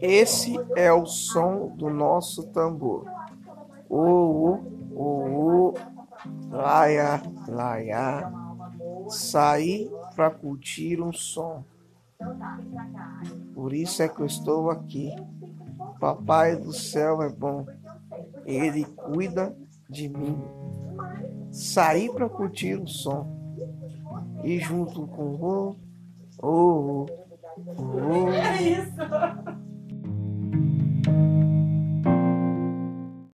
Esse é o som do nosso tambor. O, o, o, laia, laia. Saí para curtir um som. Por isso é que eu estou aqui. Papai do céu é bom. Ele cuida de mim. Saí para curtir um som. E junto com o, oh, o.